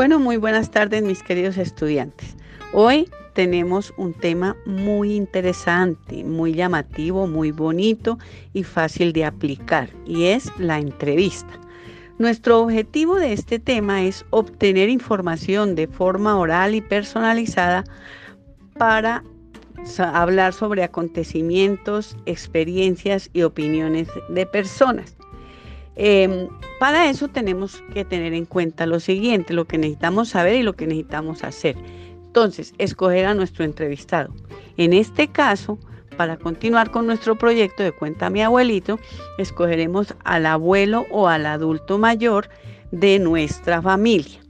Bueno, muy buenas tardes mis queridos estudiantes. Hoy tenemos un tema muy interesante, muy llamativo, muy bonito y fácil de aplicar y es la entrevista. Nuestro objetivo de este tema es obtener información de forma oral y personalizada para hablar sobre acontecimientos, experiencias y opiniones de personas. Em, para eso tenemos que tener en cuenta lo siguiente, lo que necesitamos saber y lo que necesitamos hacer. Entonces, escoger a nuestro entrevistado. En este caso, para continuar con nuestro proyecto de Cuenta mi abuelito, escogeremos al abuelo o al adulto mayor de nuestra familia.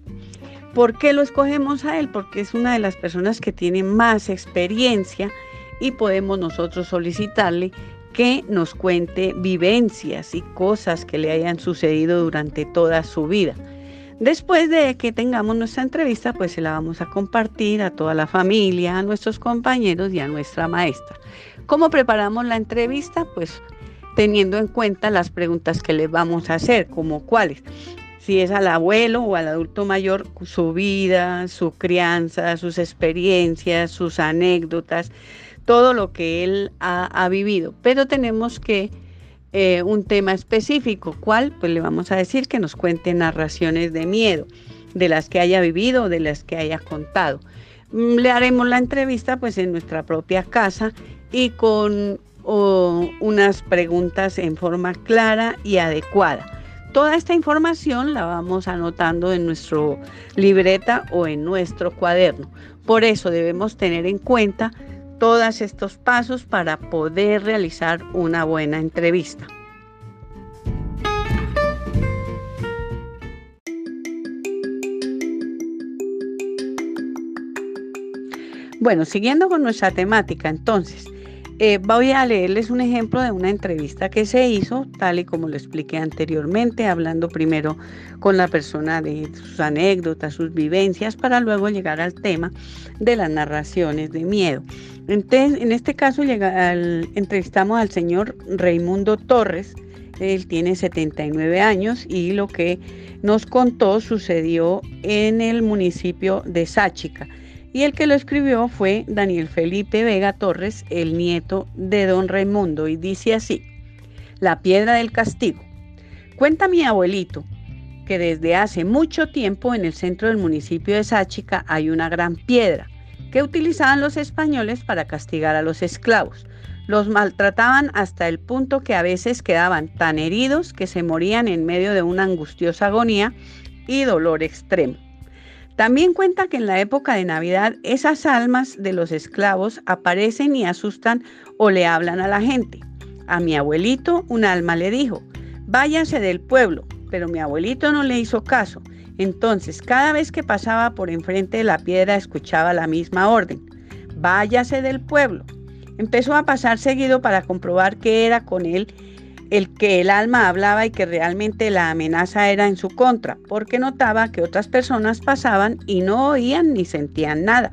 ¿Por qué lo escogemos a él? Porque es una de las personas que tiene más experiencia y podemos nosotros solicitarle que nos cuente vivencias y cosas que le hayan sucedido durante toda su vida. Después de que tengamos nuestra entrevista, pues se la vamos a compartir a toda la familia, a nuestros compañeros y a nuestra maestra. ¿Cómo preparamos la entrevista? Pues teniendo en cuenta las preguntas que le vamos a hacer, como cuáles. Si es al abuelo o al adulto mayor, su vida, su crianza, sus experiencias, sus anécdotas, todo lo que él ha, vivido, pero tenemos que eh, un tema específico, ¿cuál? Pues le vamos a decir que nos cuente narraciones de miedo, de las que haya vivido de las que haya contado. Mm, le haremos la entrevista pues en nuestra propia casa y con unas preguntas en forma clara y adecuada. Toda esta información la vamos anotando en nuestro libreta o en nuestro cuaderno. Por eso debemos tener en cuenta todos estos pasos para poder realizar una buena entrevista. Bueno, siguiendo con nuestra temática, entonces, eh, voy a leerles un ejemplo de una entrevista que se hizo, tal y como lo expliqué anteriormente, hablando primero con la persona de sus anécdotas, sus vivencias, para luego llegar al tema de las narraciones de miedo. Entonces, en este caso entrevistamos al señor Raimundo Torres, él tiene 79 años y lo que nos contó sucedió en el municipio de Sáchica y el que lo escribió fue Daniel Felipe Vega Torres, el nieto de don Raimundo, y dice así, La piedra del castigo. Cuenta mi abuelito que desde hace mucho tiempo en el centro del municipio de Sáchica hay una gran piedra que utilizaban los españoles para castigar a los esclavos. Los maltrataban hasta el punto que a veces quedaban tan heridos que se morían en medio de una angustiosa agonía y dolor extremo. También cuenta que en la época de Navidad esas almas de los esclavos aparecen y asustan o le hablan a la gente. A mi abuelito un alma le dijo, váyase del pueblo, pero mi abuelito no le hizo caso. Entonces, cada vez que pasaba por enfrente de la piedra escuchaba la misma orden, váyase del pueblo. Empezó a pasar seguido para comprobar qué era con él el que el alma hablaba y que realmente la amenaza era en su contra, porque notaba que otras personas pasaban y no oían ni sentían nada.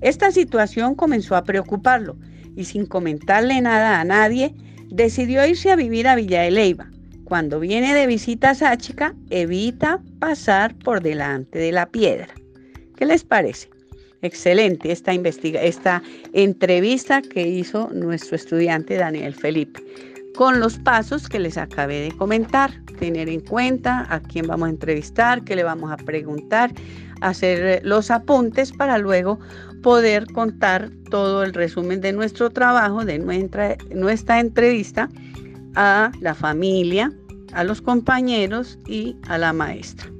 Esta situación comenzó a preocuparlo y sin comentarle nada a nadie, decidió irse a vivir a Villa de Leiva. Cuando viene de visita a Sáchica, evita pasar por delante de la piedra. ¿Qué les parece? Excelente esta entrevista que hizo nuestro estudiante Daniel Felipe con los pasos que les acabé de comentar. Tener en cuenta a quién vamos a entrevistar, qué le vamos a preguntar, hacer los apuntes para luego poder contar todo el resumen de nuestro trabajo, de nuestra, nuestra entrevista a la familia, a los compañeros y a la maestra.